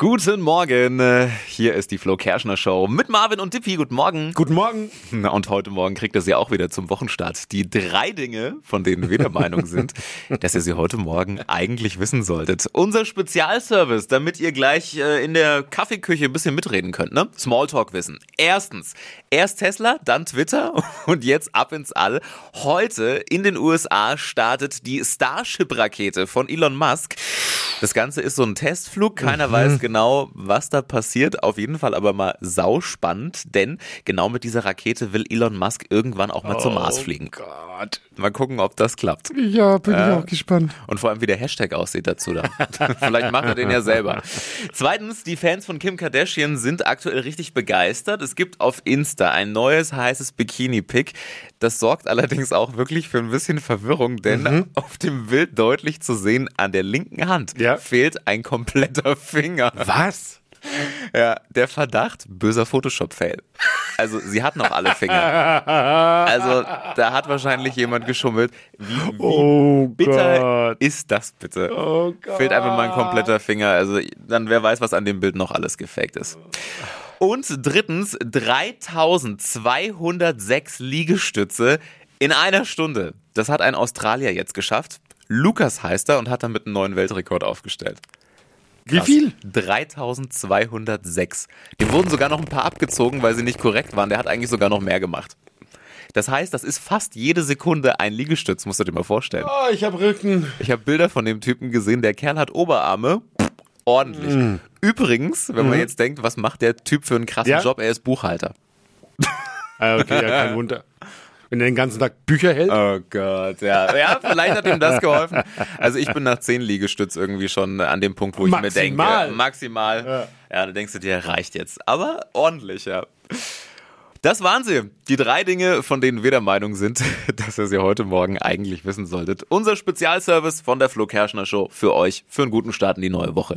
Guten Morgen, hier ist die Flo Kerschner Show mit Marvin und Dippy. Guten Morgen. Guten Morgen. Und heute Morgen kriegt ihr sie auch wieder zum Wochenstart. Die drei Dinge, von denen wir der Meinung sind, dass ihr sie heute Morgen eigentlich wissen solltet. Unser Spezialservice, damit ihr gleich äh, in der Kaffeeküche ein bisschen mitreden könnt, ne? Smalltalk-Wissen. Erstens, erst Tesla, dann Twitter und jetzt ab ins All. Heute in den USA startet die Starship-Rakete von Elon Musk. Das Ganze ist so ein Testflug. Keiner mhm. weiß genau, was da passiert. Auf jeden Fall aber mal sauspannend, denn genau mit dieser Rakete will Elon Musk irgendwann auch mal oh zum Mars fliegen. Gott. Mal gucken, ob das klappt. Ja, bin äh, ich auch gespannt. Und vor allem, wie der Hashtag aussieht dazu. Da. Vielleicht macht er den ja selber. Zweitens, die Fans von Kim Kardashian sind aktuell richtig begeistert. Es gibt auf Insta ein neues heißes Bikini-Pick. Das sorgt allerdings auch wirklich für ein bisschen Verwirrung, denn mhm. auf dem Bild deutlich zu sehen an der linken Hand ja. Fehlt ein kompletter Finger. Was? Ja, der Verdacht, böser Photoshop-Fail. Also, sie hat noch alle Finger. Also, da hat wahrscheinlich jemand geschummelt. Wie, wie oh bitter Gott. ist das bitte? Oh Gott. Fehlt einfach mal ein kompletter Finger. Also, dann wer weiß, was an dem Bild noch alles gefaked ist. Und drittens, 3206 Liegestütze in einer Stunde. Das hat ein Australier jetzt geschafft. Lukas heißt er und hat damit einen neuen Weltrekord aufgestellt. Krass. Wie viel? 3206. Dem wurden sogar noch ein paar abgezogen, weil sie nicht korrekt waren. Der hat eigentlich sogar noch mehr gemacht. Das heißt, das ist fast jede Sekunde ein Liegestütz, musst du dir mal vorstellen. Oh, ich habe Rücken. Ich habe Bilder von dem Typen gesehen. Der Kerl hat Oberarme. ordentlich. Mm. Übrigens, wenn mm. man mhm. jetzt denkt, was macht der Typ für einen krassen ja? Job? Er ist Buchhalter. Ah, okay, ja, kein Wunder. Wenn er den ganzen Tag Bücher hält. Oh Gott, ja. Ja, vielleicht hat ihm das geholfen. Also ich bin nach zehn Liegestütz irgendwie schon an dem Punkt, wo ich maximal. mir denke, maximal. Ja. ja, da denkst du dir, reicht jetzt. Aber ordentlich, ja. Das waren sie. Die drei Dinge, von denen wir der Meinung sind, dass ihr sie heute Morgen eigentlich wissen solltet. Unser Spezialservice von der Flo Kerschner Show für euch, für einen guten Start in die neue Woche.